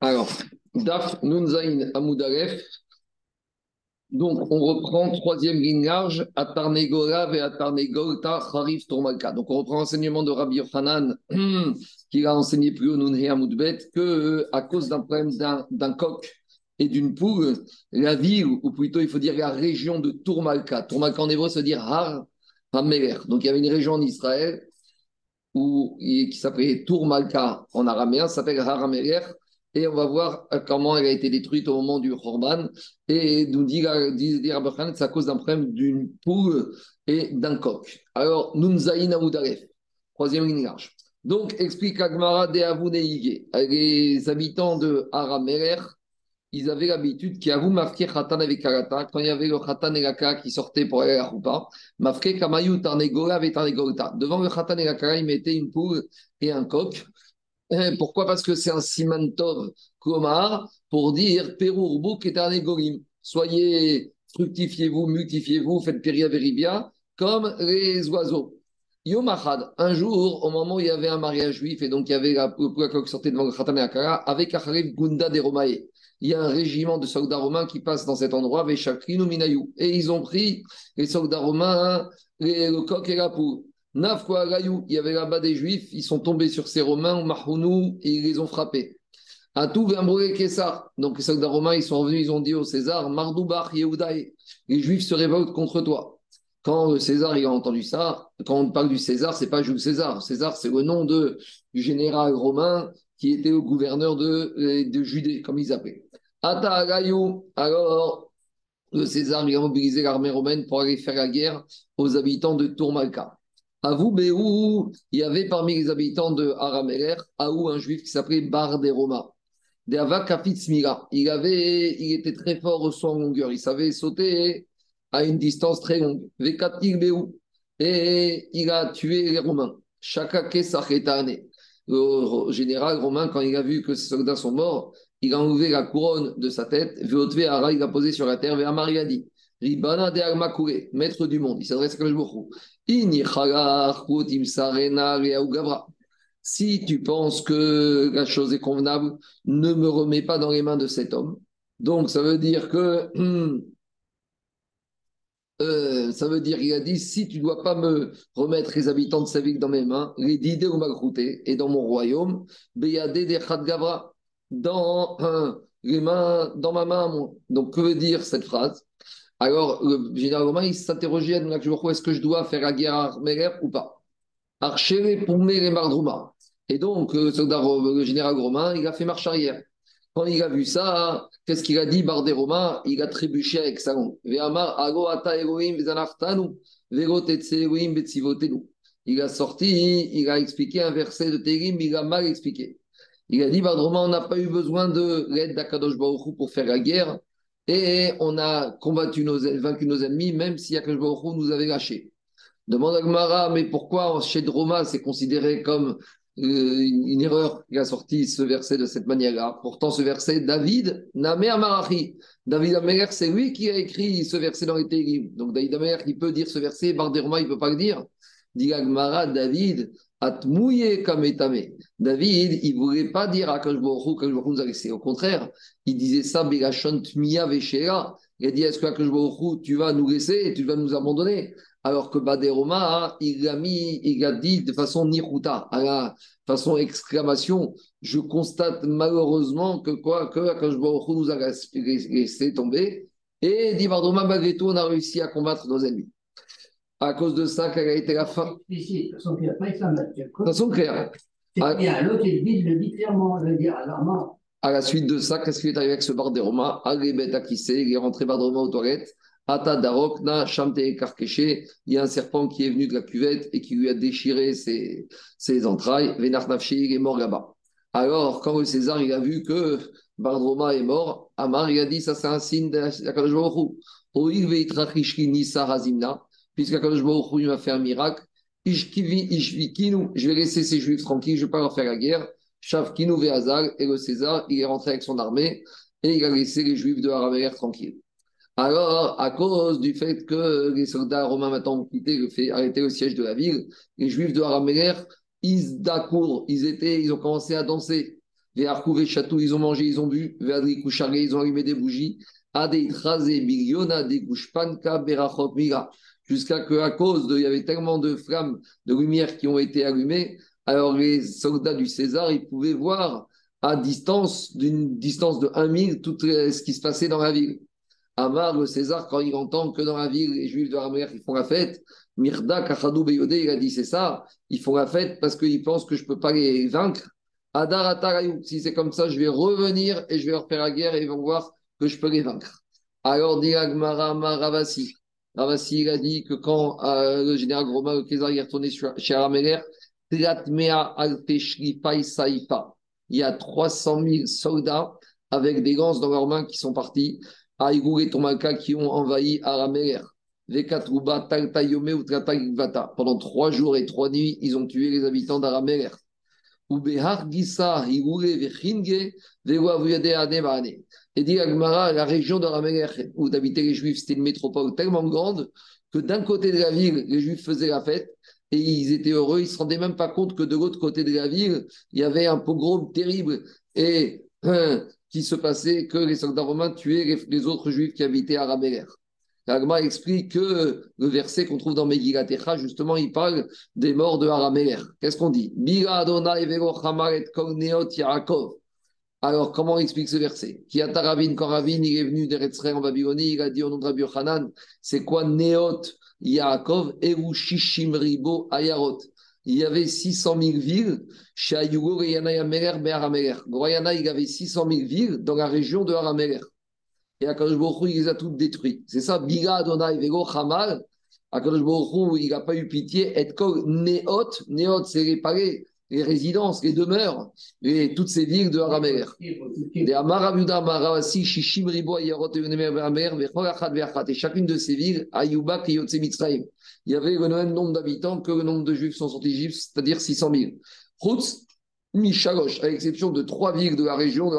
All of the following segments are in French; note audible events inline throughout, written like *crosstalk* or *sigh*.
Alors, Daf Amoudalef. Donc, on reprend troisième ligne large, Atarnegora et Atarnegolta Harif Tourmalka. Donc, on reprend l'enseignement de Rabbi Yochanan, *clears throat* qui a enseigné plus haut Nunhe Amoudbet, que euh, à cause d'un problème d'un coq et d'une poule, la ville, ou plutôt il faut dire la région de Tourmalka, Tourmalka en hébreu, ça veut dire Har Hameler. Donc, il y avait une région en Israël où, qui s'appelait Tourmalka en araméen, s'appelle Har Hameler et on va voir euh, comment elle a été détruite au moment du Khorban. Et nous dit, dit, c'est à cause d'un problème d'une poule et d'un coq. Alors, Nunzaïn Aoudaref, troisième ligne large. Donc, explique Agmara de Avouneige. Les habitants de Aramerer, ils avaient l'habitude qui vous marqué Khatan avec Karata, quand il y avait le Khatan et la Kara qui sortaient pour aller à la Roupa, marqué Kamayu avec. Devant le Khatan et la Kara, ils mettaient une poule et un coq. Eh, pourquoi? Parce que c'est un simantov komar pour dire Perourbouk et Gorim. Soyez, fructifiez-vous, multifiez-vous, faites péria veribia comme les oiseaux. Yom un jour, au moment où il y avait un mariage juif et donc il y avait la poule qui sortait devant le Khatam Akara, avec Acharif Gunda des Romae. Il y a un régiment de soldats romains qui passe dans cet endroit avec Shakrinu Minayou. Et ils ont pris les soldats romains, le coq et la poule il y avait là-bas des juifs, ils sont tombés sur ces Romains, Mahounou, et ils les ont frappés. À tout Kessar. Donc les soldats romains, ils sont revenus, ils ont dit au César, Mardoubar, Yehudaï, les juifs se révoltent contre toi. Quand le César il a entendu ça, quand on parle du César, c'est pas Jules César. César, c'est le nom de, du général romain qui était le gouverneur de, de Judée, comme ils appelaient. Ata alors le César il a mobilisé l'armée romaine pour aller faire la guerre aux habitants de Tourmalka. À vous, Béou, il y avait parmi les habitants de Arameler, Aou, un juif qui s'appelait Bar des Roma. Il, avait, il était très fort au en longueur. Il savait sauter à une distance très longue. Et il a tué les Romains. Chaka Le général romain, quand il a vu que ses soldats sont morts, il a enlevé la couronne de sa tête. Il a posé sur la terre. Et Amar, il a dit Ribana de maître du monde. Il s'adresse à Kajbourou. Si tu penses que la chose est convenable, ne me remets pas dans les mains de cet homme. Donc, ça veut dire que. *clears throat* Euh, ça veut dire, il a dit, si tu ne dois pas me remettre les habitants de sa dans mes mains, les et dans mon royaume, dans *clears throat* les mains, dans ma main. Donc, que veut dire cette phrase? Alors, le général romain, il s'interrogeait est-ce que je dois faire la guerre à ou pas? Archer pour les Mardrouma. Et donc, le, soldat, le général romain, il a fait marche arrière. Quand il a vu ça, qu'est-ce qu'il a dit, Bardé Romain? Il a trébuché avec sa langue. Il a sorti, il a expliqué un verset de Télim, il a mal expliqué. Il a dit, Romain, on n'a pas eu besoin de l'aide d'Akadosh Baruch pour faire la guerre et on a combattu nos, vaincu nos ennemis, même si Akash nous avait lâchés. Demande à Gmara, mais pourquoi chez Droma c'est considéré comme euh, une, erreur qui a sorti ce verset de cette manière-là? Pourtant, ce verset, David, Namer Marachi. David Amer, c'est lui qui a écrit ce verset dans les Télim. Donc, David Amer, il peut dire ce verset, Bardéroma, il ne peut pas le dire. Dit Gmara, David, Atmouye kametame. David, il ne voulait pas dire à Kajboru que nous a laissé. Au contraire, il disait ça, Begashon. Il a dit Est-ce que Kajboru, tu vas nous laisser et tu vas nous abandonner? Alors que Baderoma, il a mis, il a dit de façon niruta, à la façon exclamation Je constate malheureusement que quoi Que Kajboru nous a laissé tomber. Et dit Bardoma, malgré tout, on a réussi à combattre nos ennemis à cause de ça quelle a été la fin? De façon claire, pas De façon claire. Ah. L'autre, il le dit clairement, veux dire, alors À la suite de ça, qu'est-ce qui est arrivé avec ce bar des Romains? Agrébet Akissé, il est rentré bar des Romains aux toilettes. Ata Darokna, Shamte Karkeché, il y a un serpent qui est venu de la cuvette et qui lui a déchiré ses, ses entrailles. Vénar Nafshi, il est mort là-bas. Alors, quand le César il a vu que Bardroma est mort, Amar il a dit ça c'est un signe de la Kadosh Nisa Hazimna puisqu'Akadosh Baruch Hu a fait un miracle, je vais laisser ces juifs tranquilles, je ne vais pas leur faire la guerre. Shavkinu Veazal, et le César, il est rentré avec son armée et il a laissé les juifs de Araméer tranquilles. Alors, à cause du fait que les soldats romains maintenant ont quitté, le fait arrêter le siège de la ville, les juifs de Araméer, ils d'accord, ils étaient, ils ont commencé à danser. Véarkou, Chatou, ils ont mangé, ils ont bu. Véadri, Koucharé, ils ont allumé des bougies. Ade, Trazé, Biliona, Degouchpanka, Berachot, Mira. Jusqu'à que, à cause de, il y avait tellement de flammes, de lumière qui ont été allumées, alors les soldats du César, ils pouvaient voir à distance, d'une distance de 1 mille, tout ce qui se passait dans la ville. Amar, le César, quand il entend que dans la ville, les Juifs de la mer, ils font la fête, Mirda, Kachadou, Beyode, il a dit c'est ça, ils font la fête parce qu'ils pensent que je ne peux pas les vaincre. Adar si c'est comme ça, je vais revenir et je vais leur faire la guerre et ils vont voir que je peux les vaincre. Alors, dit Agmara, Ravasi. Ravasi, il a dit que quand euh, le général Romain, le est retourné chez Araméler, il y a 300 000 soldats avec des ganses dans leurs mains qui sont partis. Aïgou et Tomaka qui ont envahi Araméler. Pendant trois jours et trois nuits, ils ont tué les habitants d'Araméler. Et dit Agmara, la région d'Araméler où habitaient les Juifs, c'était une métropole tellement grande que d'un côté de la ville, les Juifs faisaient la fête et ils étaient heureux. Ils ne se rendaient même pas compte que de l'autre côté de la ville, il y avait un pogrom terrible et hein, qui se passait que les soldats romains tuaient les, autres juifs qui habitaient à Raméler. L'Agma explique que le verset qu'on trouve dans Megillat justement, il parle des morts de Araméler. Qu'est-ce qu'on dit? Alors, comment on explique ce verset? Qui a Taravin, quand Ravin, il est venu d'Eretzrei en Babylonie, il a dit au nom de Rabbi Yochanan, c'est quoi Néot Yaakov, Ribo Ayarot? Il y avait 600 000 villes chez Ayugo. Goyana, il y avait 600 000 villes dans la région de Arameler. Et Akadosh Baruch il les a toutes détruites. C'est ça, Biga Adonai Vego Hamal. Akadosh Baruch il n'a pas eu pitié. Et Kol Neot, Neot, c'est réparé les résidences, les demeures, et toutes ces villes de Aramer. Et chacune de ces villes, Ayuba, Il y avait le même nombre d'habitants que le nombre de juifs sont sortis d'Égypte, c'est-à-dire 600 000. Chutz, Mishalosh, à l'exception de trois villes de la région de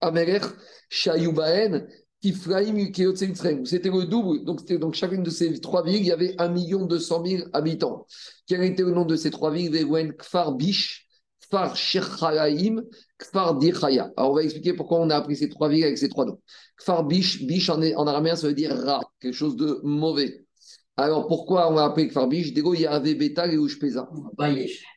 Améler, Shayubaen, c'était le double. Donc, donc, chacune de ces trois villes, il y avait 1 200 000 habitants. Quel était le nom de ces trois villes? Kfar Bish, Kfar Shechalaim, Kfar Dichaya. Alors, on va expliquer pourquoi on a appris ces trois villes avec ces trois noms. Kfar Bish, Bish en, en araméen, ça veut dire ra, quelque chose de mauvais. Alors pourquoi on a appelé Kfarbish Dégo, il y avait Bétal et Ushpeza.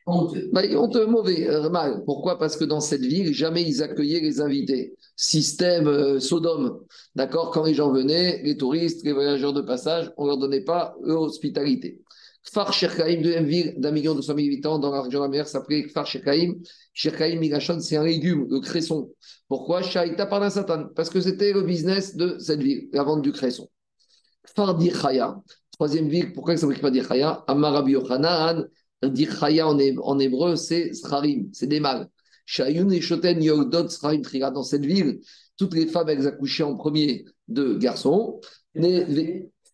Honteux. Bah, honteux, mauvais, euh, mal. Pourquoi? Parce que dans cette ville, jamais ils accueillaient les invités. Système euh, Sodome. D'accord? Quand les gens venaient, les touristes, les voyageurs de passage, on ne leur donnait pas l'hospitalité. Kfar Shirkaim, deuxième ville d'un million deux cent mille habitants dans la région de la mer, s'appelait Kfar Shirkaim. Shirkaim Migashon, c'est un légume, le cresson. Pourquoi? Shaita par Satan Parce que c'était le business de cette ville, la vente du cresson. Kfar Dirchaya, Troisième ville, pourquoi ça ne pas Dirchaya Amarabi Yochanan, Dirchaya en, en hébreu, c'est Srarim, c'est des mâles. Shayun et Shoten Yogdot Srarim Triga. Dans cette ville, toutes les femmes, elles accouchaient en premier de garçons.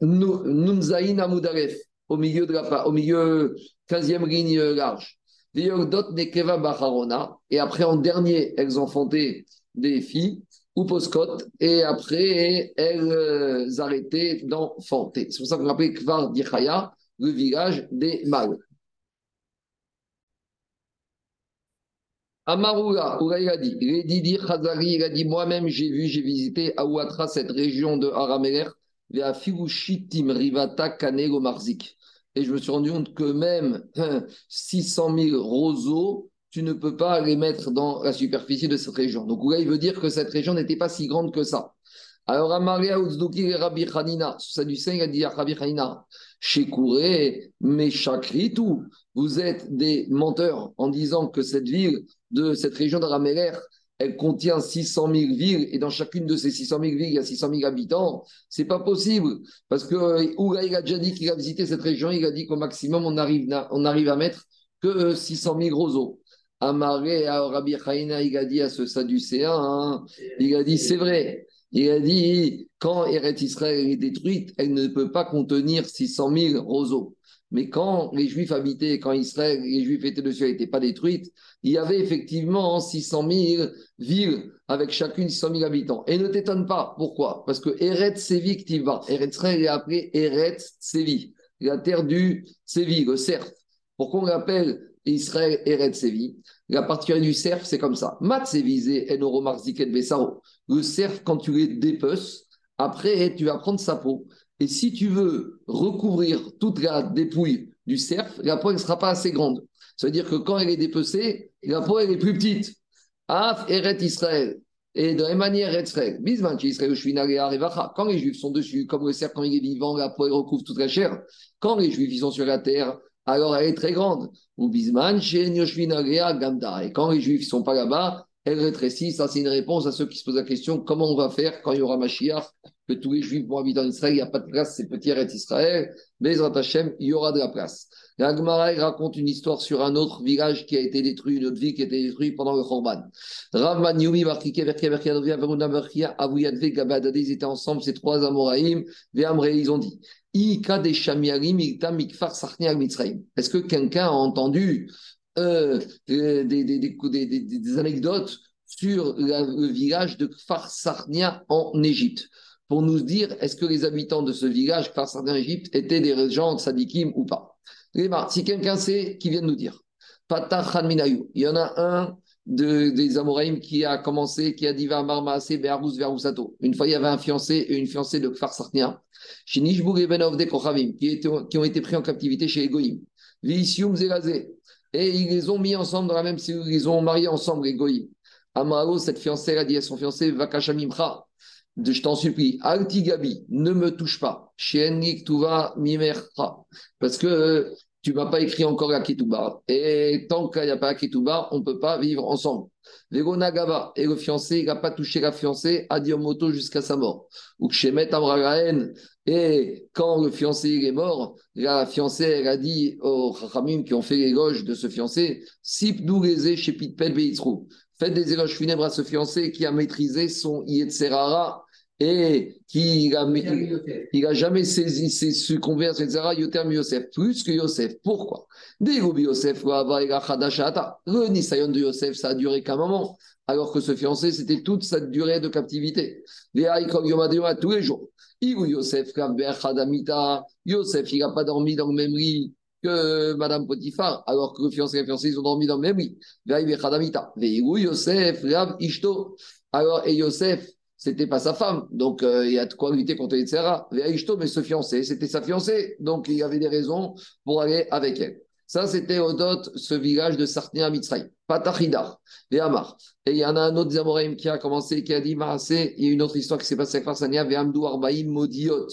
Nunzaïn Amoudaref, au milieu de la au milieu 15e ligne large. Yogdot Nekeva Bacharona. Et après, en dernier, elles enfantaient des filles ou Poscot, et après, elles euh, arrêtaient d'enfanter. C'est pour ça qu'on appelle Kvar Dichaya, le village des mâles. Amaroula, il a dit, il a dit, moi-même j'ai vu, j'ai visité Aouatra, cette région de Arameler, vers Firouchitim Rivata Kanego Marzik. Et je me suis rendu compte que même 600 000 roseaux tu ne peux pas les mettre dans la superficie de cette région. Donc là, veut dire que cette région n'était pas si grande que ça. Alors, Amaria Uzdouki et Rabbi Hanina, Sadducéen, il a dit à Rabbi Hanina, Shekouré, mais tout, vous êtes des menteurs en disant que cette ville, de cette région d'Araméler, elle contient 600 000 villes et dans chacune de ces 600 000 villes, il y a 600 000 habitants. C'est pas possible parce que Oula, il a déjà dit qu'il a visité cette région, il a dit qu'au maximum, on arrive, on arrive à mettre que 600 000 roseaux. Amaré à Rabbi Chaina, il a dit à ce Sadducéen, hein, il a dit c'est vrai. Il a dit quand Eretz Israël est détruite, elle ne peut pas contenir 600 000 roseaux. Mais quand les Juifs habitaient, quand Israël, les Juifs étaient dessus, elle n'était pas détruite, il y avait effectivement 600 000 villes avec chacune 600 000 habitants. Et ne t'étonne pas, pourquoi? Parce que Eretz Sévi Ktiva, Eretz Israël est appelé Eretz Sévi, la terre du Sévi, le cerf. Pourquoi on l'appelle Israël Eret Sevi. La particularité du cerf, c'est comme ça. Mat Besaro. Le cerf, quand tu les dépeces, après, tu vas prendre sa peau. Et si tu veux recouvrir toute la dépouille du cerf, la peau ne sera pas assez grande. Ça veut dire que quand elle est dépecée, la peau elle est plus petite. Af Eret Israël. Et de la même manière. Quand les Juifs sont dessus, comme le cerf quand il est vivant, la peau recouvre toute la chair. Quand les Juifs ils sont sur la terre, alors elle est très grande. Ou Bisman, Gamda. Et quand les Juifs ne sont pas là-bas, elle rétrécit. Ça, c'est une réponse à ceux qui se posent la question comment on va faire quand il y aura Mashiach Que tous les Juifs vont habiter en Israël, il n'y a pas de place, c'est petit Eretz Israël. Mais Hashem, il y aura de la place. La raconte une histoire sur un autre village qui a été détruit, une autre ville qui a été détruite pendant le Khorban. ils étaient ensemble, ces trois Amoraïm, ils ont dit est-ce que quelqu'un a entendu euh, des, des, anecdotes sur le village de Kfar Sarnia en Égypte? Pour nous dire est-ce que les habitants de ce village, Kfar Sarnia en Égypte, étaient des gens de Sadikim ou pas? Si quelqu'un sait, qui vient de nous dire. Il y en a un de, des Amoraïm qui a commencé, qui a dit va Marmaase Be'arous Ve'arousato. Une fois, il y avait un fiancé et une fiancée de Kfar Sarnia chez Nishboug et Ben qui, qui ont été pris en captivité chez Egoïm. Vicium Zelazé. Et ils les ont mis ensemble dans la même cellule, ils ont mariés ensemble, Egoïm. Amaro, cette fiancée, a dit à son fiancé, Vakashamimcha, je t'en supplie, Altigabi, ne me touche pas. Chez Tuva Mimercha. Parce que tu m'as pas écrit encore la Ketouba. Et tant qu'il n'y a pas la Ketouba, on ne peut pas vivre ensemble. Nagaba et le fiancé, il n'a pas touché la fiancée à moto jusqu'à sa mort. Ou Kshemet Amragaen, et quand le fiancé est mort, la fiancée, elle a dit aux Chachamim qui ont fait l'éloge de ce fiancé, Sip chez Shepitpel Beitzrou. Faites des éloges funèbres à ce fiancé qui a maîtrisé son Yetzerara et qui a, il, a jamais saisi, succombé à etc. Yoterm Yosef, plus que Yosef. Pourquoi? Yosef, le Nisayon de Yosef, ça a duré qu'un moment, alors que ce fiancé, c'était toute sa durée de captivité. tous les jours. Yosef, Yosef, il n'a pas dormi dans le même lit que Madame Potiphar, alors que le fiancé et la fiancée, ils ont dormi dans le même lit. Yosef, Ishto. Alors, et Yosef, c'était pas sa femme. Donc, euh, il y a de quoi lutter contre Yitzhara. Mais ce fiancé, c'était sa fiancée. Donc, il y avait des raisons pour aller avec elle. Ça, c'était Odot, ce village de Sartnia Mitzray. Patachidar, Amar. Et il y en a un autre Zamoraim qui a commencé, qui a dit. Il y a une autre histoire qui s'est passée avec Farsania, Veamdou Arbaïm Modiot.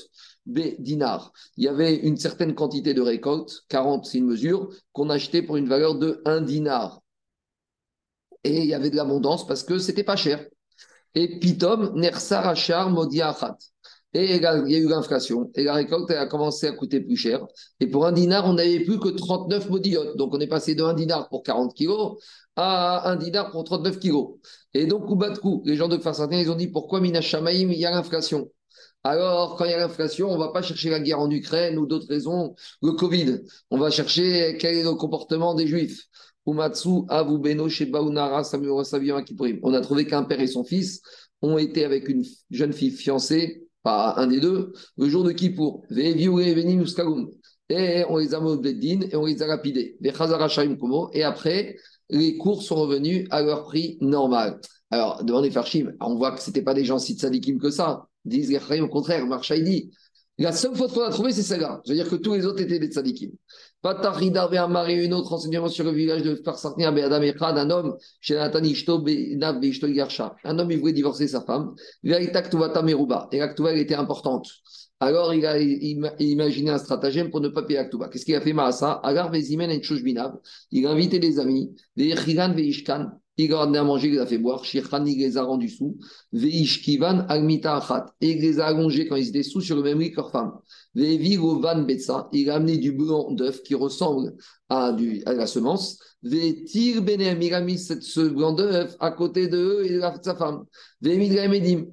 B dinar. Il y avait une certaine quantité de récolte, 40 c'est une mesure, qu'on achetait pour une valeur de 1 dinar. Et il y avait de l'abondance parce que c'était pas cher. Et Pitom, Nersarachar Modiachat. Et il y a eu l'inflation. Et la récolte a commencé à coûter plus cher. Et pour un dinar, on n'avait plus que 39 modiotes. Donc on est passé de 1 dinar pour 40 kilos à 1 dinar pour 39 kilos. Et donc, coup coup, les gens de Farsatin, ils ont dit pourquoi Minashamaim, il y a l'inflation? Alors, quand il y a l'inflation, on ne va pas chercher la guerre en Ukraine ou d'autres raisons, le Covid. On va chercher quel est le comportement des Juifs. On a trouvé qu'un père et son fils ont été avec une jeune fille fiancée, pas un des deux, le jour de Kippour. Et on les a din et on les a lapidés. Et après, les cours sont revenus à leur prix normal. Alors, demandez Farshim, on voit que ce n'était pas des gens si tzadikim que ça. Disent les au contraire, dit la seule faute qu'on a trouvée, c'est celle-là. Je veux dire que tous les autres étaient des tzadikim. Patachidar Ve'amari, une autre enseignement sur le village de Parsarnia, Be'adam Echad, un homme, chez Nathan Ishto, Yarsha. Un homme, il voulait divorcer sa femme. Tuvata Meruba. Et l'actuva, était importante. Alors, il a imaginé un stratagème pour ne pas payer l'actuva. Qu'est-ce qu'il a fait, Maasa? Agar Vezimen et Binav. Il a invité les amis, il a donné à manger, il les a fait boire. Shirchan, il les a rendus sous. Veish kivan achat. Et il les a allongés quand ils étaient sous sur le même lit que leur femme. Veivigo van betsa. Il a amené du blanc d'œuf qui ressemble à, du, la semence. Veitir benem. Il a mis ce blanc d'œuf à côté de eux et de sa femme. Veimid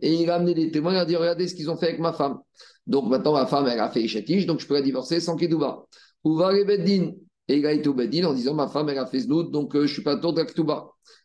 Et il a amené des témoins. Il a dit Regardez ce qu'ils ont fait avec ma femme. Donc maintenant, ma femme, elle a fait Ishetish, donc je la divorcer sans Kedouba. Ouva Beddin. Et il a été au en disant Ma femme, elle a fait Znout, donc euh, je ne suis pas tour de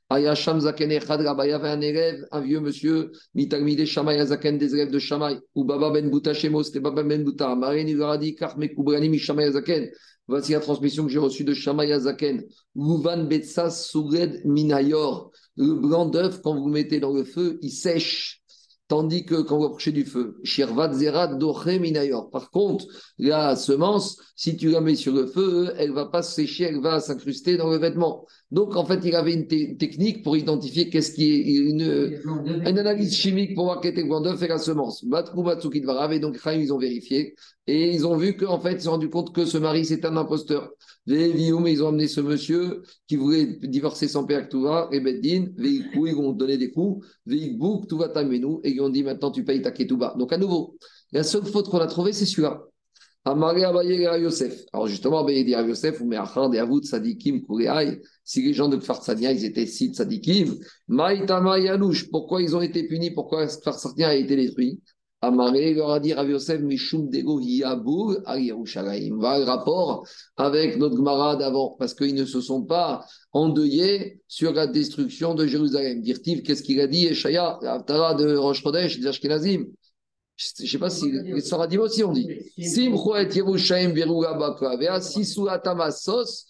Ayasham Zaken Echad y avait un élève, un vieux monsieur, Mitalmide Shamay Zaken, des élèves de Shamay, ou Baba Ben Bouta Shemo, c'était Baba Ben Bouta, Marine il a dit, Karme Kubrani Mishamay Zaken, Voici la transmission que j'ai reçue de Shamaya Zaken. Louvan Betsa Sured Minayor. Le blanc d'œuf, quand vous mettez dans le feu, il sèche. Tandis que quand vous approchez du feu, Shirvat Zerat Minayor. Par contre, la semence, si tu la mets sur le feu, elle va pas sécher, elle va s'incruster dans le vêtement. Donc, en fait, il avait une technique pour identifier qu'est-ce qui est une, analyse chimique pour voir quel était le blanc et la semence. Batrou Batsukidvarav, donc ils ont vérifié. Et ils ont vu qu'en fait, ils se sont rendu compte que ce mari, c'est un imposteur. Ils ont amené ce monsieur qui voulait divorcer son père et Beddin, ils ont donné des coups, Veikbouk, tout va nous et ils ont dit maintenant tu payes ta Ketouba. Donc, à nouveau, la seule faute qu'on a trouvée, c'est celui-là. Amaré Abaye Yosef. Alors justement, Abaye dit Yosef, Achard et Avoud Sadikim Kureaï, si les gens de Kfarsania, ils étaient si Sadikim, Maïtama Yanouch, pourquoi ils ont été punis, pourquoi Kfarsania a été détruit Amaré leur a dit Rav Yosef, Mishum Dego Hiyabour à Yerushalayim. Va le rapport avec notre Gemara d'avant, parce qu'ils ne se sont pas endeuillés sur la destruction de Jérusalem. Dirtiv, qu'est-ce qu'il a dit Eshaya, Tara de Rosh Chodesh, des Ashkenazim? Je ne sais pas si les Saradim aussi on dit. Simchoet Yerushalayim Veruga Bakavea, Sisu Atamasos,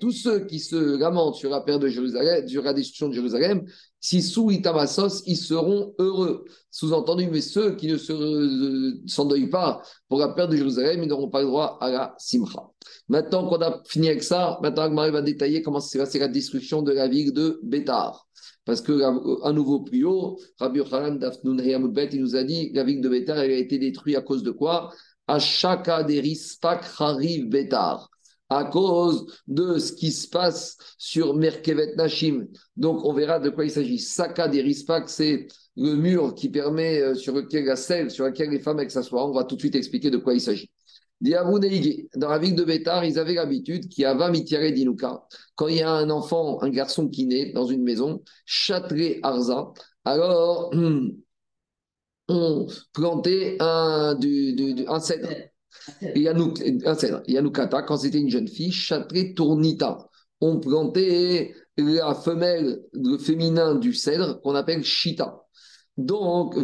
tous ceux qui se lamentent sur la perte de Jérusalem, sur la destruction de Jérusalem, si sous Itamassos, ils seront heureux. Sous-entendu, mais ceux qui ne euh, s'endeuillent pas pour la perte de Jérusalem, ils n'auront pas le droit à la simcha. Maintenant qu'on a fini avec ça, maintenant Agmari va détailler comment s'est passée la destruction de la ville de Bétar. Parce que à nouveau plus haut, Rabbi Yochanan Dafnun il nous a dit la ville de Bétar elle a été détruite à cause de quoi? À rispak Hariv Bétar à cause de ce qui se passe sur Merkevet Nashim. Donc, on verra de quoi il s'agit. Saka des Rispak, c'est le mur qui permet, euh, sur lequel la selle, sur laquelle les femmes s'assoient. On va tout de suite expliquer de quoi il s'agit. Dans la ville de Bétar, ils avaient l'habitude qu'il y a 20 mitiare d'inuka. Quand il y a un enfant, un garçon qui naît dans une maison, châtré arza, alors *clears throat* on plantait un, un cèdre. Yanukata, quand c'était une jeune fille, Chatré Tournita. On plantait la femelle, le féminin du cèdre qu'on appelle Shita. Donc,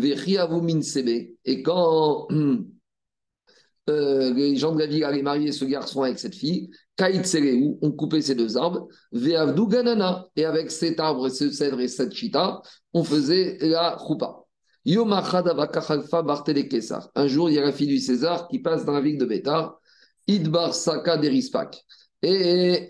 Sebe. Et quand *clears throat* euh, les gens de la ville allaient marier ce garçon avec cette fille, Kaitsereu, on coupait ces deux arbres, Veavdu Ganana. Et avec cet arbre, ce cèdre et cette Shita, on faisait la choupa. Un jour, il y a la fille du César qui passe dans la ville de Bétar, Idbar Saka Derispak. Et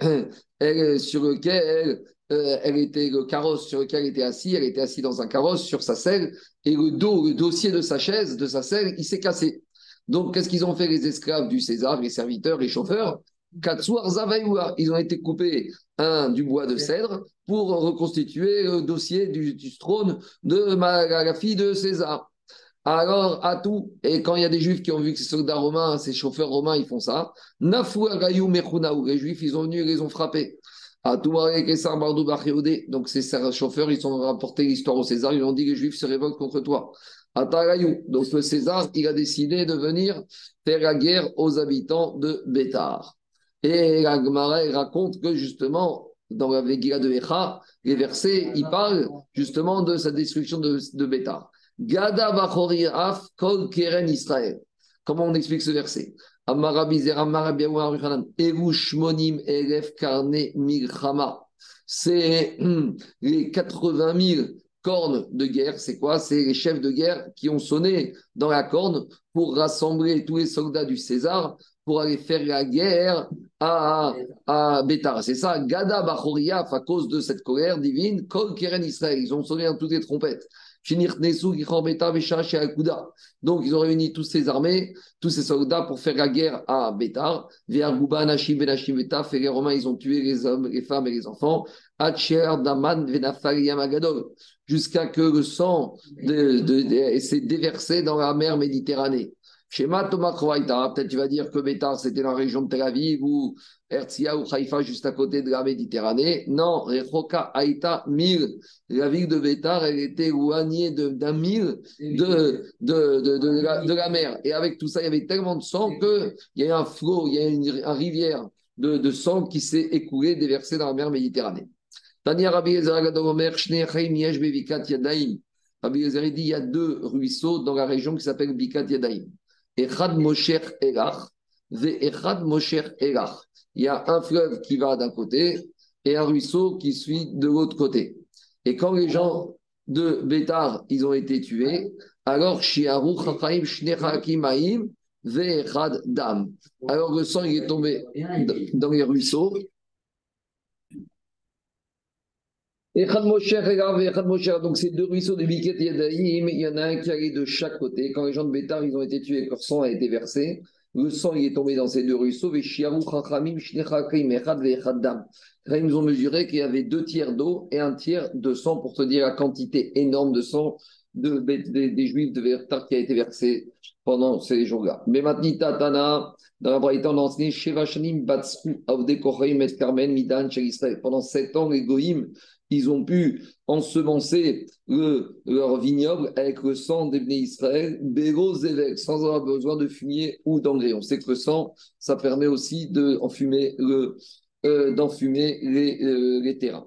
sur lequel euh, elle était le carrosse sur lequel elle était assise, elle était assise dans un carrosse sur sa selle, et le dos, le dossier de sa chaise, de sa selle, il s'est cassé. Donc, qu'est-ce qu'ils ont fait les esclaves du César, les serviteurs, les chauffeurs? Ils ont été coupés un du bois de cèdre pour reconstituer le dossier du, trône de la fille de César. Alors, à tout, et quand il y a des juifs qui ont vu que ces soldats romains, ces chauffeurs romains, ils font ça, Nafou les juifs, ils ont venu et les ont frappés. Donc, ces chauffeurs, ils ont rapporté l'histoire au César, ils ont dit que les juifs se révoltent contre toi. Donc, le César, il a décidé de venir faire la guerre aux habitants de Bétar. Et la raconte que justement, dans la Vegira de Echa, les versets, il parle justement de sa destruction de, de Bétar. Gada af kol keren Israël. Comment on explique ce verset? C'est les 80 000 cornes de guerre. C'est quoi? C'est les chefs de guerre qui ont sonné dans la corne pour rassembler tous les soldats du César pour aller faire la guerre à, à Bétar. C'est ça, Gada Bachoriaf, à cause de cette colère divine, Kol Keren Israël. Ils ont sonné en toutes les trompettes. Donc, ils ont réuni toutes ces armées, tous ces soldats pour faire la guerre à Bétar. Et les Romains, ils ont tué les hommes, les femmes et les enfants. Jusqu'à que le sang s'est déversé dans la mer Méditerranée. Shema Thomas peut-être tu vas dire que Bétar, c'était dans la région de Tel Aviv ou Herzia ou Haïfa, juste à côté de la Méditerranée. Non, Rechoka Aïta Mil, la ville de Bétar, elle était éloignée d'un mille de, de, de, de, la, mer. Et avec tout ça, il y avait tellement de sang qu'il y a eu un flot, il y a une, une rivière de, sang qui s'est écoulée, déversée dans la mer Méditerranée. Tania Rabbi Omer, Yadaim. Rabbi dit il y a deux ruisseaux dans la région qui s'appelle Bikat Yadaim. Echad Mosher Elach, Ve'echad Mosher Elach. Il y a un fleuve qui va d'un côté et un ruisseau qui suit de l'autre côté. Et quand les gens de Bétar, ils ont été tués, alors Shiaru Chachaim Shnechakimaim Ve'echad Dam. Alors le sang est tombé dans les ruisseaux donc ces deux ruisseaux de Biket Yadaïm, il y en a un qui allait de chaque côté. Quand les gens de Bétar ils ont été tués, leur sang a été versé. Le sang il est tombé dans ces deux ruisseaux. Ils nous ont mesuré qu'il y avait deux tiers d'eau et un tiers de sang pour te dire la quantité énorme de sang de, des Juifs de Bétar qui a été versé pendant ces jours-là. Mais maintenant, Tana, dans la Braïta, on a enseigné Pendant sept ans, les Goïms ils ont pu ensemencer leur vignoble avec le sang des Israël, sans avoir besoin de fumier ou d'engrais. On sait que le sang, ça permet aussi euh, d'enfumer les, euh, les, terrains.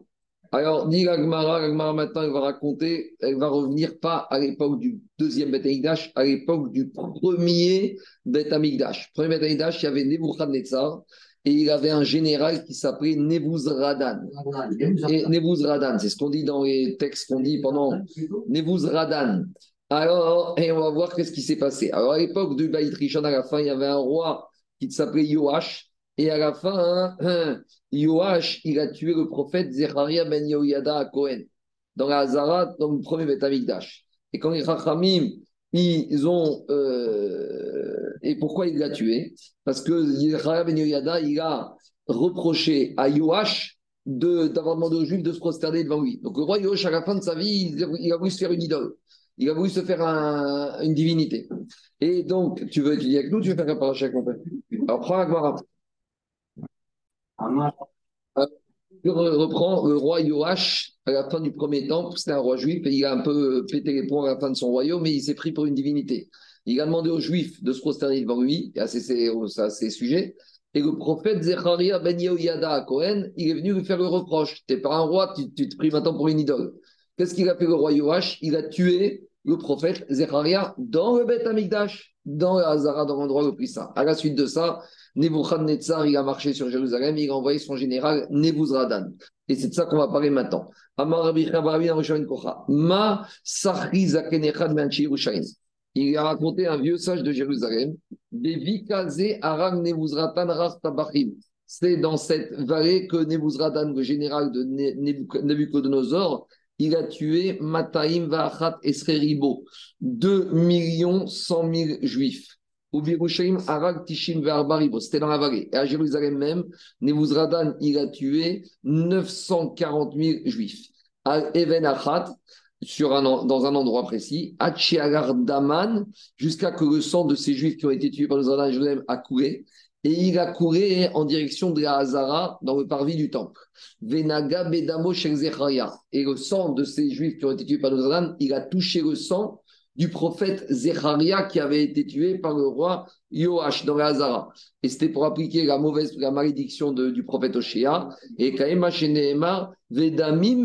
Alors, dit l'Agmara, l'Agmara maintenant, elle va raconter, elle va revenir pas à l'époque du deuxième Beth à l'époque du premier Beth Amikdash. Premier Beth il y avait Nebuchadnezzar, et il avait un général qui s'appelait Nebuzradan. Et Nebuzradan, c'est ce qu'on dit dans les textes qu'on dit pendant Nebuzradan. Alors, et on va voir qu'est-ce qui s'est passé. Alors, à l'époque de Baït Rishon, à la fin, il y avait un roi qui s'appelait Yoash. Et à la fin, hein, Yoash, il a tué le prophète Zecharia ben Yoyada à Cohen, dans la Hazara, dans le premier Beth Et quand les Chachamim, ils ont. Euh, et pourquoi il l'a tué? Parce que Ben Yoyada, il a reproché à Yoash d'avoir demandé aux Juifs de se prosterner devant lui. Donc le roi Yoash, à la fin de sa vie, il, a voulu se faire une idole. Il a voulu se faire une divinité. Et donc, tu veux étudier avec nous, tu veux faire un parachat avec mon père Alors prends la Gemara. Je reprends le roi Yoash à la fin du premier temple, c'était un roi juif, et il a un peu pété les poings à la fin de son royaume, mais il s'est pris pour une divinité. Il a demandé aux juifs de se prosterner devant lui, à ses, sujets, et le prophète Zecharia ben Yehoyada à Cohen, il est venu lui faire le reproche. Tu n'es pas un roi, tu, te pries maintenant pour une idole. Qu'est-ce qu'il a fait le roi Yoash? Il a tué le prophète Zecharia dans le Beth Amikdash, dans le Hazara, dans l'endroit le plus saint. À la suite de ça, Nebuchadnezzar, il a marché sur Jérusalem, il a envoyé son général Nebuzradan. Et c'est de ça qu'on va parler maintenant. Ma Il a raconté un vieux sage de Jérusalem. C'est dans cette vallée que Nebuzradan, le général de Nebuchadnezzar, il a tué Mataim Vachat Esreribo, 2 millions 100 000 juifs. C'était dans la vallée. Et à Jérusalem même, Nebuzradan, il a tué 940 000 juifs. À Even sur dans un endroit précis, à Daman, jusqu'à que le sang de ces juifs qui ont été tués par Nebuzradan à a coulé. Et il a couru en direction de la Hazara, dans le parvis du temple. Venaga Bedamo Et le sang de ces juifs qui ont été tués par Nebuzradan, il a touché le sang du prophète Zecharia qui avait été tué par le roi Yoash dans la Hazara. Et c'était pour appliquer la mauvaise, la malédiction du prophète Oshéa. Et Vedamim,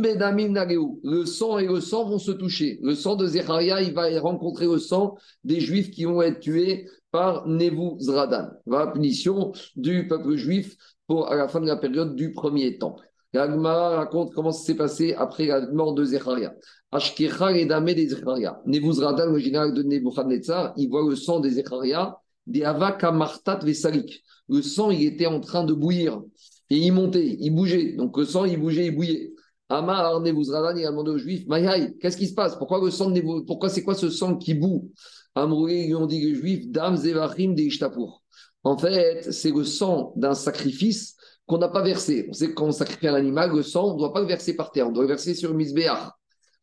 Vedamim Le sang et le sang vont se toucher. Le sang de Zecharia, il va rencontrer le sang des Juifs qui vont être tués par Nebuzradan. La punition du peuple juif pour, à la fin de la période du premier temple. La raconte comment ça s'est passé après la mort de Zecharia. Ashkecha et Damé des Zecharia. Nebuzradan, le général de Nebuchadnezzar, il voit le sang des Zecharia, des Avakamartat Vesalik. Le sang, il était en train de bouillir. Et il montait, il bougeait. Donc le sang, il bougeait, il bouillait. Amar Nebuzradan, il a demandé aux Juifs, Maïhaï, qu'est-ce qui se passe? Pourquoi le sang de Pourquoi c'est quoi ce sang qui boue? Amroué, ils ont dit les Juifs, Dam Zevachim de Ishtapour. En fait, c'est le sang d'un sacrifice qu'on n'a pas versé. On sait que quand on sacrifie un animal, le sang, on ne doit pas le verser par terre, on doit le verser sur misbéach.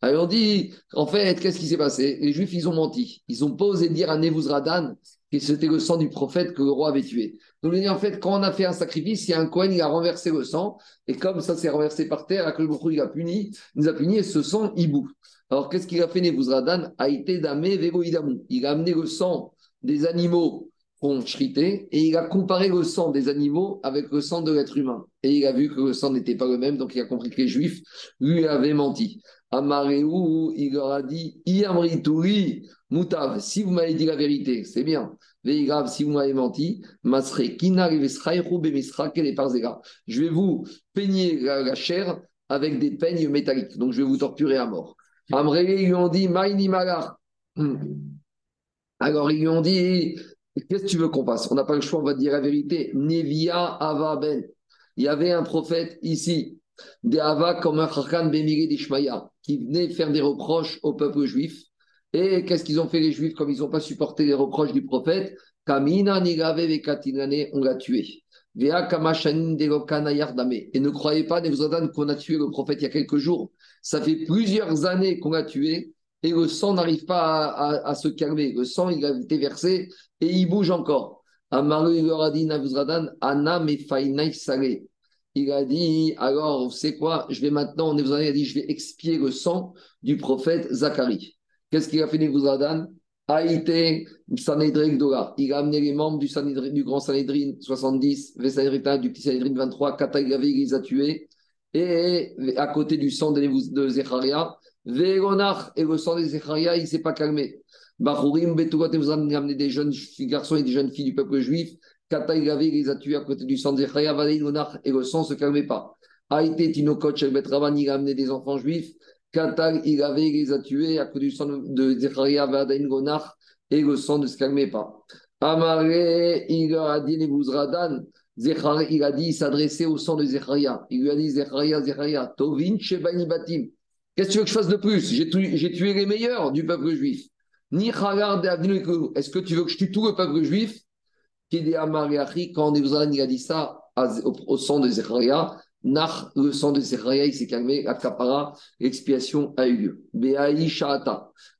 Alors on dit, en fait, qu'est-ce qui s'est passé? Les Juifs, ils ont menti. Ils n'ont pas osé dire à Nebuzradan que c'était le sang du prophète que le roi avait tué. Donc en fait, quand on a fait un sacrifice, il y a un Cohen, il a renversé le sang, et comme ça s'est renversé par terre, le il a puni, il nous a puni, et ce sang, il boue. Alors qu'est-ce qu'il a fait Nebuzradan A été damé Il a amené le sang des animaux qu'on et il a comparé le sang des animaux avec le sang de l'être humain. Et il a vu que le sang n'était pas le même, donc il a compris que les Juifs lui avaient menti. Amareou, il leur a dit Iamrituri, Moutav, si vous m'avez dit la vérité, c'est bien. grave, si vous m'avez menti, je vais vous peigner la, chair avec des peignes métalliques. Donc je vais vous torturer à mort. Amré, lui ont dit, Maïni *clears throat* Alors ils lui ont dit, qu'est-ce que tu veux qu'on fasse? On n'a pas le choix, on va dire la vérité. Nevia Ava Ben. Il y avait un prophète ici, des Ava comme un Kharkan Bemiri d'Ishmaïa, qui venait faire des reproches au peuple juif. Et qu'est-ce qu'ils ont fait les Juifs comme ils n'ont pas supporté les reproches du prophète? Kamina on l'a tué. Et ne croyez pas, qu'on a tué le prophète il y a quelques jours. Ça fait plusieurs années qu'on l'a tué et le sang n'arrive pas à, se calmer. Le sang, il a été versé et il bouge encore. Il a dit, alors, c'est quoi? Je vais maintenant, on a dit, je vais expier le sang du prophète Zacharie. Qu'est-ce qu'il a fait Nebuzradan Haïté, Sanhedrin Dora. Il a amené les membres du, du grand Sanhedrin 70, Vesanhedrin du petit Sanhedrin 23, Katagavé, il les a tués. Et à côté du sang de, de Véronach et le sang de Zecharia, il ne s'est pas calmé. Bachurim, Betougot, vous avez amené des jeunes garçons et des jeunes filles du peuple juif. Katagavé, il les a tués à côté du sang de Zecharia, Véronach et le sang ne se calmait pas. Haïté, Tinokot, El Betravan, il a amené des enfants juifs. Katal, il avait, les a tués à cause du sang de Zecharia, Vadain, Gonach, et le sang ne se calmait pas. Amaré, il leur a dit, Zecharia, il a dit, il s'adressait au sang de Zecharia. Il lui a dit, Zecharia, Zecharia, Tovin, Shebani Batim. Qu'est-ce que tu veux que je fasse de plus? J'ai tué les meilleurs du peuple juif. Est-ce que tu veux que je tue tout le peuple juif? Quand Nebuzradan il a dit ça au, sang de Zecharia, Nach, le sang de Zechariah, il s'est calmé. Akapara, l'expiation a eu lieu. Beaï.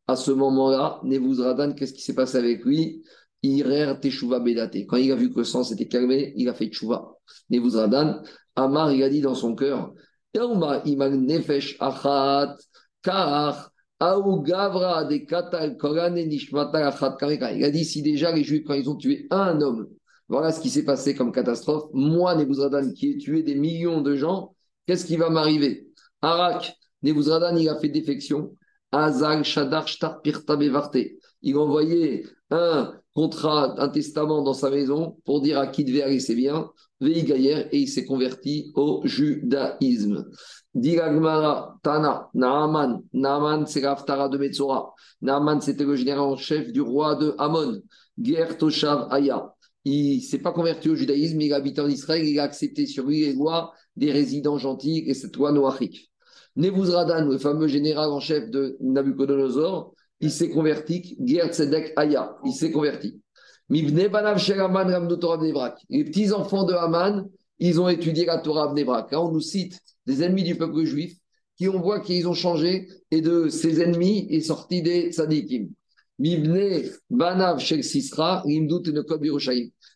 À ce moment-là, Nebuzradan, qu'est-ce qui s'est passé avec lui? Irer. Quand il a vu que le sang s'était calmé, il a fait Teshuva. Nebuzradan, Amar, il a dit dans son cœur Gavra de Katal Il a dit si déjà les Juifs, quand ils ont tué un homme, voilà ce qui s'est passé comme catastrophe. Moi, Nebuzradan, qui ai tué des millions de gens, qu'est-ce qui va m'arriver? Arak, Nebuzradan, il a fait défection. Azal, Shadar, Shtar, Pirta, Il a envoyé un contrat, un testament dans sa maison pour dire à qui devait aller ses biens. Veigayer, et il s'est converti au judaïsme. Diragmara, Tana, Naaman. Naaman, c'est l'Aftara de Metzora. Naaman, c'était le général en chef du roi de Amon. Ger Toshav Aya il ne s'est pas converti au judaïsme, il habite en Israël, il a accepté sur lui les lois des résidents gentils et cette loi noachique. Nebuzradan, le fameux général en chef de Nabucodonosor, il s'est converti, Ger Aya, il s'est converti. Les petits-enfants de Haman, ils ont étudié la Torah Bnebrak. Là, on nous cite des ennemis du peuple juif qui, on voit qu'ils ont changé, et de ces ennemis est sorti des tzadikim. Banav Shel Sisra, Rimdut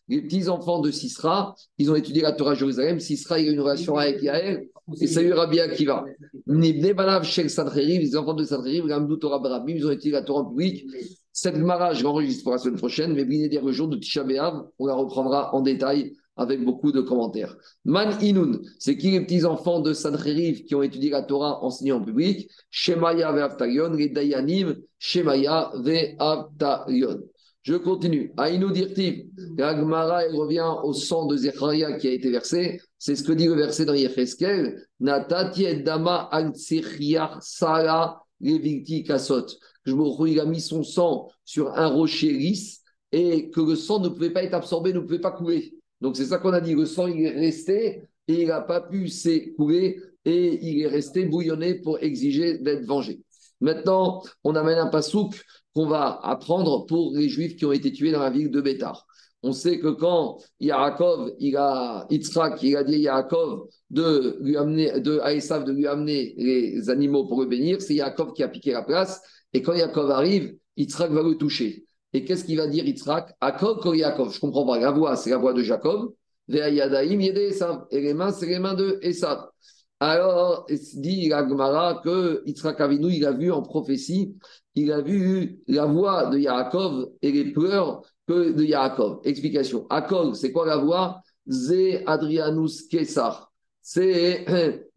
Les petits-enfants de Sisra, ils ont étudié la Torah à Jérusalem. Sisra, il a une relation avec Yael, et ça lui Rabbi Akiva. Mibne Banav Shel les enfants de Sadreriv, Rimdut Torah ils ont étudié la Torah en public. Cette Gemara, je l'enregistre pour la semaine prochaine, mais Bine le jour de Tisha B'Av, on la reprendra en détail avec beaucoup de commentaires. Man Inun, c'est qui les petits-enfants de Sancheriv qui ont étudié la Torah enseignée en public? Shemaya ve'avtalion, les Dayanim, Shemaya ve'avtalion. Je continue. Aïnou dirtiv, la Gemara revient au sang de Zechariah qui a été versé. C'est ce que dit le verset dans Yecheskel. Natati dama al sala levikti kasot. Je me il a mis son sang sur un rocher lisse et que le sang ne pouvait pas être absorbé, ne pouvait pas couler. Donc c'est ça qu'on a dit, le sang il est resté et il n'a pas pu s'écouler et il est resté bouillonné pour exiger d'être vengé. Maintenant, on amène un pasouk qu'on va apprendre pour les juifs qui ont été tués dans la ville de Bétar. On sait que quand Yaakov, il a, il a dit à Yaakov de lui amener, de de lui amener les animaux pour le bénir, c'est Yaakov qui a piqué la place. Et quand Yaakov arrive, Yitzhak va le toucher. Et qu'est-ce qu'il va dire Yitzhak? Akol Yaakov. Je comprends pas. La voix, c'est la voix de Jacob. Et les mains, c'est les mains de Esav. Alors, dit la Gemara que Yitzhak Avinu, il a vu en prophétie, il a vu la voix de Yaakov et les pleurs que de Yaakov. Explication. Akol, c'est quoi la voix? Zé Adrianus Kesar. C'est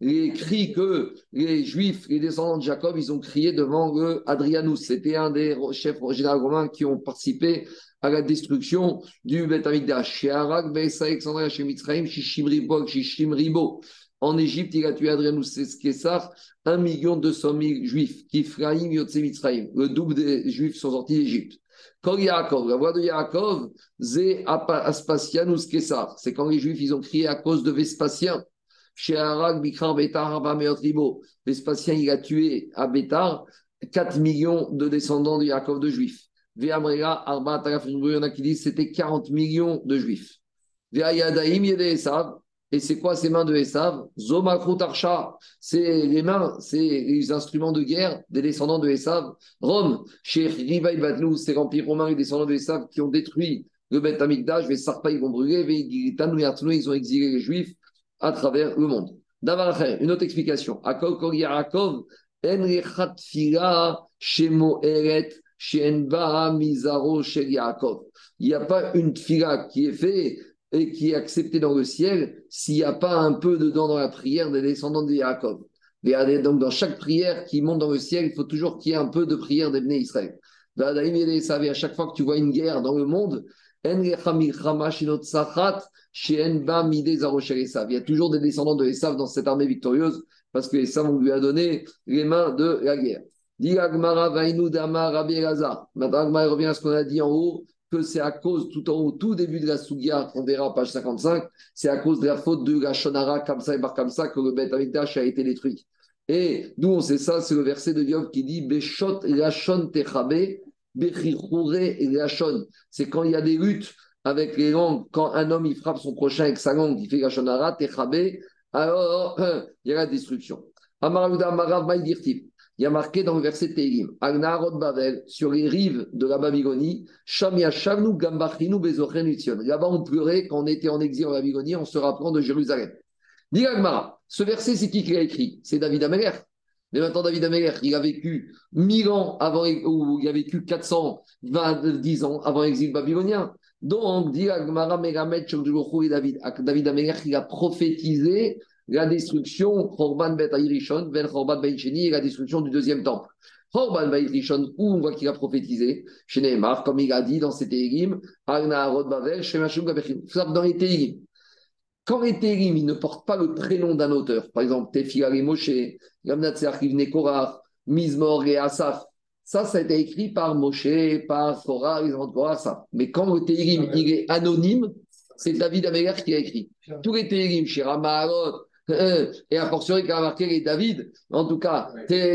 les cris que les Juifs, les descendants de Jacob, ils ont crié devant Adrianus. C'était un des chefs généraux romains qui ont participé à la destruction du Beth. Chez Arak, Alexandria, chez Mitzrayim, chez Shimribo, chez Shimribo. En Égypte, il a tué Adrianus Kessar, 1 million 200 000 juifs, Kifraïm, Yotze Mitzrayim. Le double des juifs sont sortis d'Égypte. Quand Yaakov, la voix de Yaakov, Zé Aspasianus Kessar, c'est quand les juifs ils ont crié à cause de Vespasien. Chez Arak, Bikran, Bétar, Meotribo. Vespasien, il a tué à Bétar 4 millions de descendants de Yaakov de juifs. Ve'amrega, Arba, il y en a qui disent c'était 40 millions de juifs. Ve'ayadaim, Yedesav, et c'est quoi ces mains de Esav? Zomakrutarcha, c'est les mains, c'est les instruments de guerre des descendants de Esav. Rome, chez Rivaï Badlou, c'est l'empire romain et descendants de Esav qui ont détruit le Beth Amikdash, les Sarpa, ils vont brûler, ils ont exilé les Juifs à travers le monde. D'abord, une autre explication. Yaakov, Yaakov. Il n'y a pas une fila qui est faite et qui est accepté dans le ciel s'il n'y a pas un peu dedans dans la prière des descendants de Jacob. Donc, dans chaque prière qui monte dans le ciel, il faut toujours qu'il y ait un peu de prière des Israël. À chaque fois que tu vois une guerre dans le monde, il y a toujours des descendants de Esav dans cette armée victorieuse parce que Esav, lui a donné les mains de la guerre. Maintenant, revient à ce qu'on a dit en haut que c'est à cause, tout en haut, tout début de la Sougia, on verra page 55, c'est à cause de la faute de la Shonara, comme ça et par comme ça, que le Beth a été détruit. Et d'où on sait ça, c'est le verset de Yov qui dit Beshot Lachon Techabe, et Lachon. C'est quand il y a des luttes avec les langues, quand un homme il frappe son prochain avec sa langue, il fait la Shonara, Techabe, alors *coughs* il y a la destruction. Il y a marqué dans le verset Tehillim, Agnarod Bavel, sur les rives de la Babylonie, Là-bas, on pleurait quand on était en exil en Babylonie, en se rappelant de Jérusalem. Dit ce verset, c'est qui qui l'a écrit? C'est David Améler. Mais maintenant, David Améler, il a vécu 1000 ans avant, ou il a vécu 420 ans avant l'exil babylonien. Donc, dit Agmara Megamet et David. David Améler, il a prophétisé la destruction, Khorban Bet Ayrishon, Ben Khorban Bet et la destruction du deuxième temple. Khorban Bet Ayrishon, où on voit qu'il a prophétisé, chez Neymar, comme il a dit dans ses Télim, Agna Arod Bavel, Shemashum Gabechim. Dans les Télim, quand les Télim, ils ne portent pas le prénom d'un auteur, par exemple, Tefilale Moshe, Gamnatseach Ivne Korach, Mizmor et Asaf, ça, ça a été écrit par Moshe, par Korah, enfants de Korah, ça. Mais quand le Télim, il est anonyme, c'est David Améler qui a écrit. Tous les Télim, chez Ramaharot, euh, et a fortiori a marqué les David, en tout cas,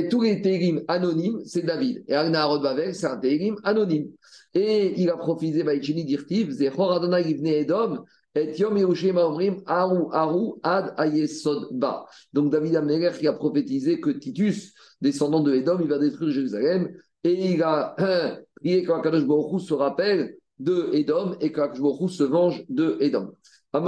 tous les térim anonymes, c'est David. Et Agna Arod Bavel, c'est un térim anonyme. Et il a profité, Baïchini Dirtiv, Zechor Adonai Ibne Edom, et Yom Yehushim Omrim, Aru, Aru, Ad Ayesod Ba. Donc David Améler qui a prophétisé que Titus, descendant de Edom, il va détruire Jérusalem. Et il a *clears throat* prié qu'Akadosh Baruch se rappelle de Edom et qu'Akadosh se venge de Edom. À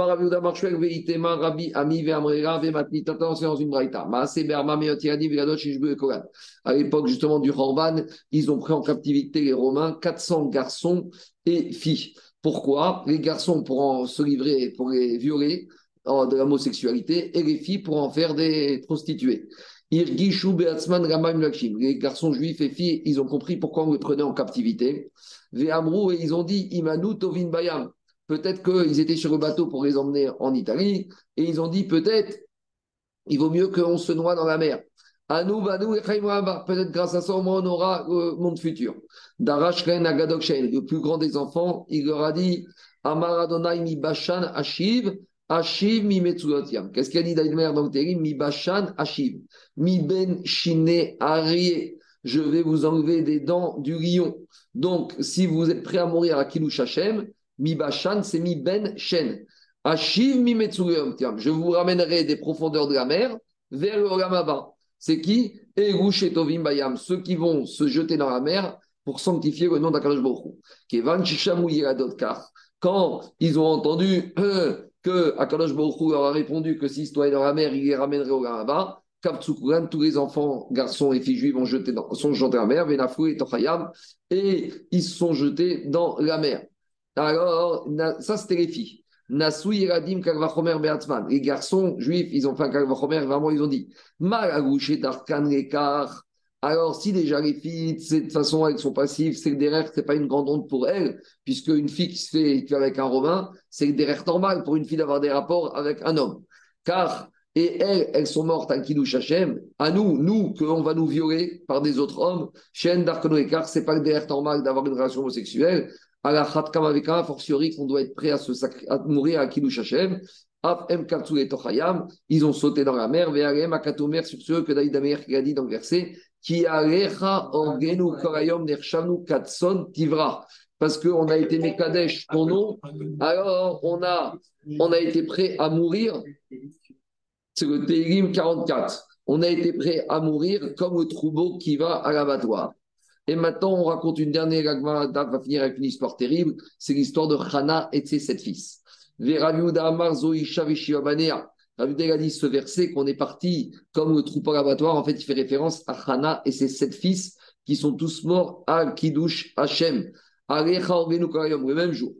l'époque justement du Horban, ils ont pris en captivité les Romains 400 garçons et filles. Pourquoi Les garçons pour se livrer, pour les violer de l'homosexualité et les filles pour en faire des prostituées. Les garçons juifs et filles, ils ont compris pourquoi on les prenait en captivité. Et ils ont dit Imanu Tovin Bayam. Peut-être qu'ils étaient sur le bateau pour les emmener en Italie et ils ont dit peut-être il vaut mieux qu'on se noie dans la mer. À nous, peut-être grâce à ça, au moins on aura le monde futur. Darash le plus grand des enfants, il leur a dit Amaradonai mi bashan ashiv, ashiv mi Qu'est-ce qu'il a dit Daïdmer dans le Mi bashan ashiv, mi ben shine arié. Je vais vous enlever des dents du lion. Donc, si vous êtes prêt à mourir à Kilouch Hashem, Mi Bashan, c'est Mi Ben Shen. Ashiv Mi Je vous ramènerai des profondeurs de la mer vers le Ramaba. C'est qui? Erush et Tovim Bayam, ceux qui vont se jeter dans la mer pour sanctifier le nom d'Akadosh Baruch Shishamu Quand ils ont entendu euh, que Akadosh leur a répondu que s'ils se dans la mer, il les ramènerait au. Kaptsukuran, tous les enfants, garçons et filles juives dans, sont jetés dans la mer, et Tochayam, et ils se sont jetés dans la mer. Alors, ça, c'était les filles. Nasou Iradim Kalvachomer Beatzman. Les garçons juifs, ils ont fait un Kalvachomer, vraiment, ils ont dit Malagouché Tarkan Lekar. Alors, si déjà les filles, de toute façon, elles sont passives, c'est que derrière, ce n'est pas une grande honte pour elles, puisque une fille qui se fait avec un Romain, c'est que derrière normal pour une fille d'avoir des rapports avec un homme. Car, et elles, elles sont mortes à Kiddush Hashem, à nous, nous, qu'on va nous violer par des autres hommes, Shen Darkono car ce n'est pas derrière normal d'avoir une relation homosexuelle, à la Khatkam avec fortiori qu'on doit être prêt à, se à mourir à Kiddush Hashem, ils ont sauté dans la mer, sur ceux que David Amer a dit dans le verset, qui orgenu korayom katson tivra. Parce qu'on a été Mekadesh ton nom, alors on a, on a été prêt à mourir. C'est le Télim 44. On a été prêt à mourir comme le troupeau qui va à l'abattoir. Et maintenant, on raconte une dernière Gagma, va finir avec une histoire terrible. C'est l'histoire de Hana et de ses sept fils. Amar Zoisha Rabbi a dit ce verset qu'on est parti comme le troupeau abattoir. En fait, il fait référence à Hana et ses sept fils qui sont tous morts à Kiddush Hashem. Le même jour.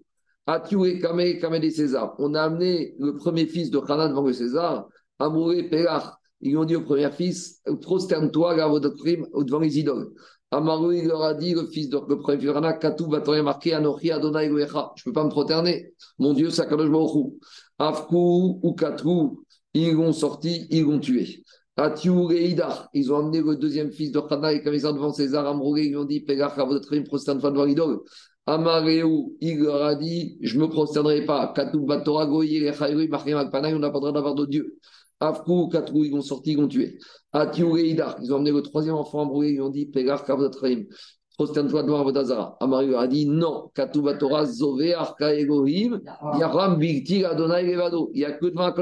César. On a amené le premier fils de Hana devant le César, Amouré Pelach. Ils ont dit au premier fils Prosterne-toi devant les idoles. Amarou, il leur a dit, le fils de le premier Hana, Katou, marqué Anochi Adonai Je ne peux pas me proterner. Mon Dieu, c'est Kadosh Baruch Afkou ou Katrou, ils l'ont sorti, ils l'ont tué. Atiou et ils ont amené le deuxième fils de Khana et commissaire devant César, Amroulé, ils ont dit Pégach, crime, prosterne-toi devant l'idole. Amaréou, il leur a dit Je ne me prosternerai pas. Katou Batora, Goyi, Echaïrui, Marquem Akpanaï, on n'a pas le droit d'avoir de Dieu. Afkou, Katrou, ils l'ont sorti, ils l'ont tué. Atiou et ils ont amené le troisième enfant, Amroulé, ils ont dit votre crime, prosterne-toi devant Avodazara. Amario a dit non. Katuba Torah Zové Arka Elohim Yaram Bigti Adonai Levado. Il n'y a que devant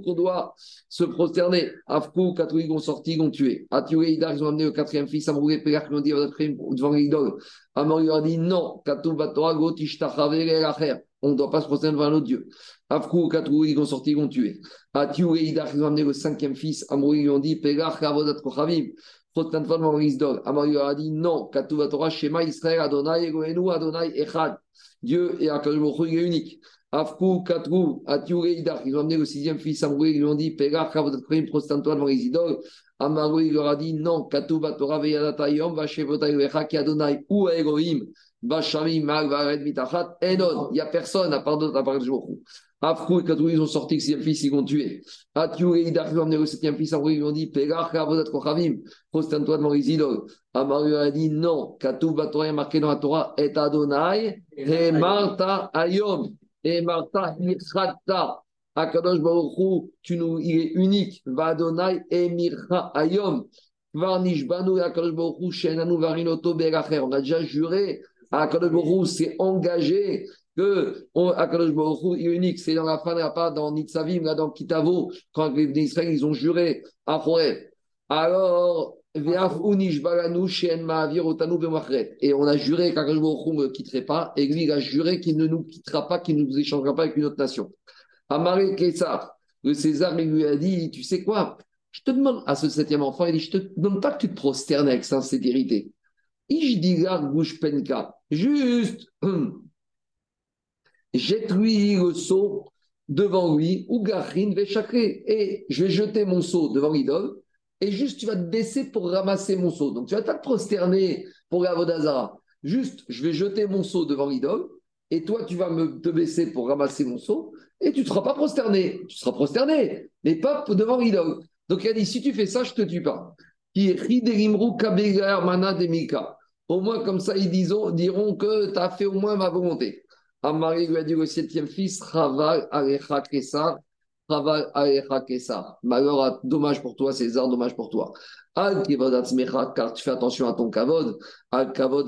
qu'on doit se prosterner. Afkou, Katou, ils ont sorti, ils ont tué. Atioué Idar, ils ont amené le quatrième fils. Amroué Pégar, ils ont dit devant l'idole. Amario a dit non. Katuba Torah Gotishtachave Lacher. On ne doit pas se prosterner devant un autre Dieu. Afkou, Katou, ils ont sorti, ils ont tué. Atioué Idar, ils ont amené le cinquième fils. Amroué, ils ont dit Pégar, Kavodat Kochavim. Amario a dit non, Torah, Shema Israël, Adonai, Egoenu, Adonai, Echad. Dieu et Akadosh il est unique. Afkou, Katrou, Atiou et Idar, ils ont amené le sixième fils Amroué, ils ont dit Pégar, Kavodat prosterne-toi devant les idoles. Amario, il a dit non, Katouva Torah, Veyadatayom, Vachevotai, Echaki, Adonai, ou Elohim, Vachamim, Mag, Vared, Mitachat, Enon. Il n'y a personne à part de Baruch Afrou et Katou, ils ont sorti le sixième fils, ils l'ont tué. Atiou et Idar, ils ont amené le septième fils, ils lui ont dit Pégar, Kavodat, Kochavim, prosterne-toi devant les idoles. Amario a dit non, Katou, Torah est marqué dans la Torah, et Adonai, et Marta, Ayom, et Marta, Mirchata. Akadosh Baruch tu nous, il est unique. Vadonai et Mircha Ayom. Varnish Banu Akadosh Baruch Shenanu Varinoto Beracher. On a déjà juré. Akadosh Baruch s'est engagé que Akadosh Baruch est unique. C'est dans la fin de part dans Nitzavim, là dans Kitavo, quand les Israël, ils ont juré à Horeb. Alors, et on a juré qu'Akadosh Baruch ne quitterait pas, et lui, il a juré qu'il ne nous quittera pas, qu'il ne nous échangera pas avec une autre nation. Amaré César, le César, il lui a dit Tu sais quoi? Je te demande à ce septième enfant, il dit Je te demande pas que tu te prosternes avec sincérité. Ishdigar Penka. Juste, jette-lui le seau devant lui, ou Garin Vechakre, et je vais jeter mon seau devant l'idole, et juste tu vas te baisser pour ramasser mon seau. Donc tu vas te prosterner pour la Vodazara. Juste, je vais jeter mon seau devant l'idole, et toi tu vas me te baisser pour ramasser mon seau, et tu ne seras pas prosterné. Tu seras prosterné, mais pas devant l'idole. Donc il a dit si tu fais ça, je te tue pas. Au moins, comme ça, ils diront que tu as fait au moins ma volonté. Amari lui a dit au septième fils, Raval Alecha Kessar, Raval Alecha Kessar. Malheur, dommage pour toi, César, dommage pour toi. Al car tu fais attention à ton kavod. Al kavod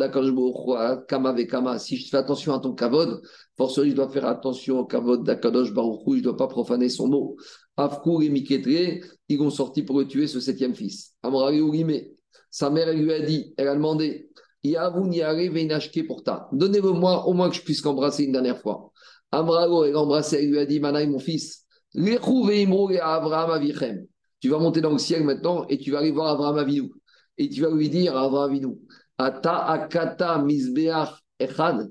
kama kama. Si je fais attention à ton kavod, forcément, je dois faire attention au kavod d'Akadosh Baruch je ne dois pas profaner son mot. Afkour et Miketre, ils ont sorti pour le tuer ce septième fils. Amari sa mère, lui a dit, elle a demandé. Donnez-le-moi au moins que je puisse l'embrasser une dernière fois. Amrago, elle embrassé, elle lui a dit Manaï, mon fils, tu vas monter dans le ciel maintenant et tu vas aller voir Abraham Avinu. Et tu vas lui dire Abraham Avinu Ata akata misbeach echad,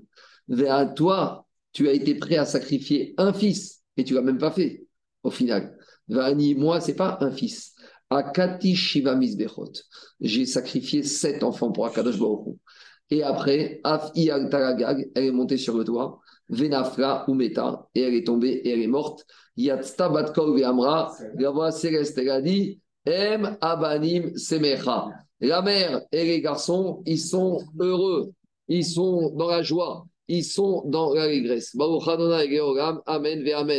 à toi, tu as été prêt à sacrifier un fils, et tu l'as même pas fait, au final. Vani, moi, c'est pas un fils. Akati Shiva Misbechot. J'ai sacrifié sept enfants pour Akadosh Baruch Et après, Afi Taragag, elle est montée sur le toit. Venafra Umeta, et elle est tombée et elle est morte. Yatsta Batkol Ve'amra, la voix céleste, elle a dit Em Abanim Semecha. La mère et les garçons, ils sont heureux, ils sont dans la joie, ils sont dans l'allégresse. Baruch Amen ve Amen.